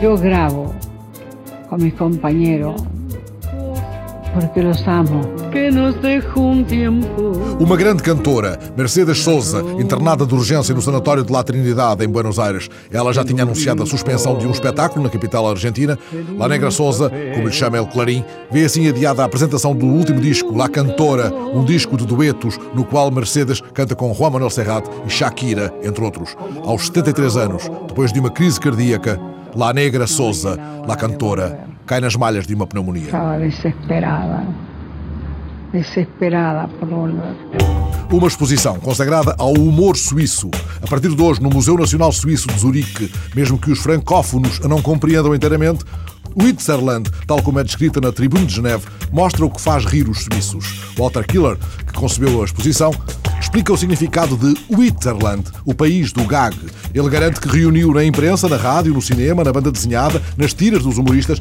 Yo grabo con mis compañeros porque los amo. Que nos dejó un tiempo. Uma grande cantora, Mercedes Souza, internada de urgência no Sanatório de La Trinidade, em Buenos Aires. Ela já tinha anunciado a suspensão de um espetáculo na capital argentina. La Negra Souza, como lhe chama El Clarim, vê assim adiada a apresentação do último disco, La Cantora, um disco de duetos no qual Mercedes canta com Juan Manuel Serrat e Shakira, entre outros. Aos 73 anos, depois de uma crise cardíaca, La Negra Souza, La Cantora, cai nas malhas de uma pneumonia. Estava desesperada, desesperada por. Uma exposição consagrada ao humor suíço. A partir de hoje, no Museu Nacional Suíço de Zurique, mesmo que os francófonos a não compreendam inteiramente, Witzerland, tal como é descrita na Tribune de Geneve, mostra o que faz rir os suíços. Walter Killer, que concebeu a exposição, explica o significado de Witzerland, o país do gag. Ele garante que reuniu na imprensa, na rádio, no cinema, na banda desenhada, nas tiras dos humoristas,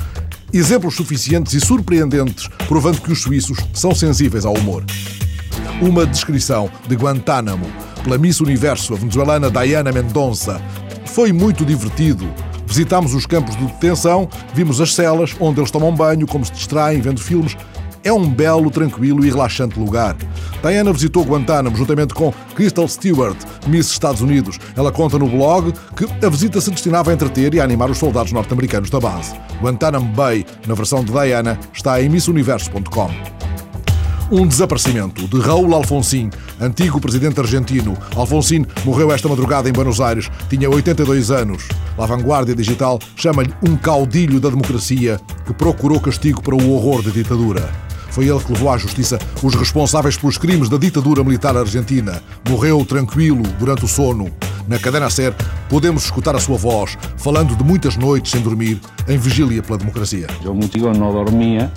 exemplos suficientes e surpreendentes, provando que os suíços são sensíveis ao humor. Uma descrição de Guantánamo pela Miss Universo, a venezuelana Diana Mendonça. Foi muito divertido. Visitámos os campos de detenção, vimos as celas onde eles tomam banho, como se distraem vendo filmes. É um belo, tranquilo e relaxante lugar. Diana visitou Guantánamo juntamente com Crystal Stewart, Miss Estados Unidos. Ela conta no blog que a visita se destinava a entreter e a animar os soldados norte-americanos da base. Guantánamo Bay, na versão de Diana, está em missuniverso.com. Um desaparecimento de Raul Alfonsín, antigo presidente argentino. Alfonsín morreu esta madrugada em Buenos Aires, tinha 82 anos. A vanguardia digital chama-lhe um caudilho da democracia que procurou castigo para o horror da ditadura. Foi ele que levou à justiça os responsáveis pelos crimes da ditadura militar argentina. Morreu tranquilo durante o sono. Na cadena SER podemos escutar a sua voz, falando de muitas noites sem dormir, em vigília pela democracia. Eu motivo não dormia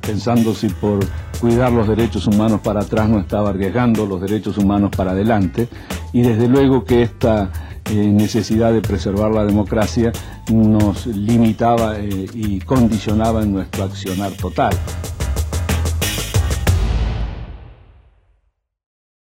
pensando si por cuidar los derechos humanos para atrás no estaba arriesgando los derechos humanos para adelante y desde luego que esta eh, necesidad de preservar la democracia nos limitaba eh, y condicionaba en nuestro accionar total.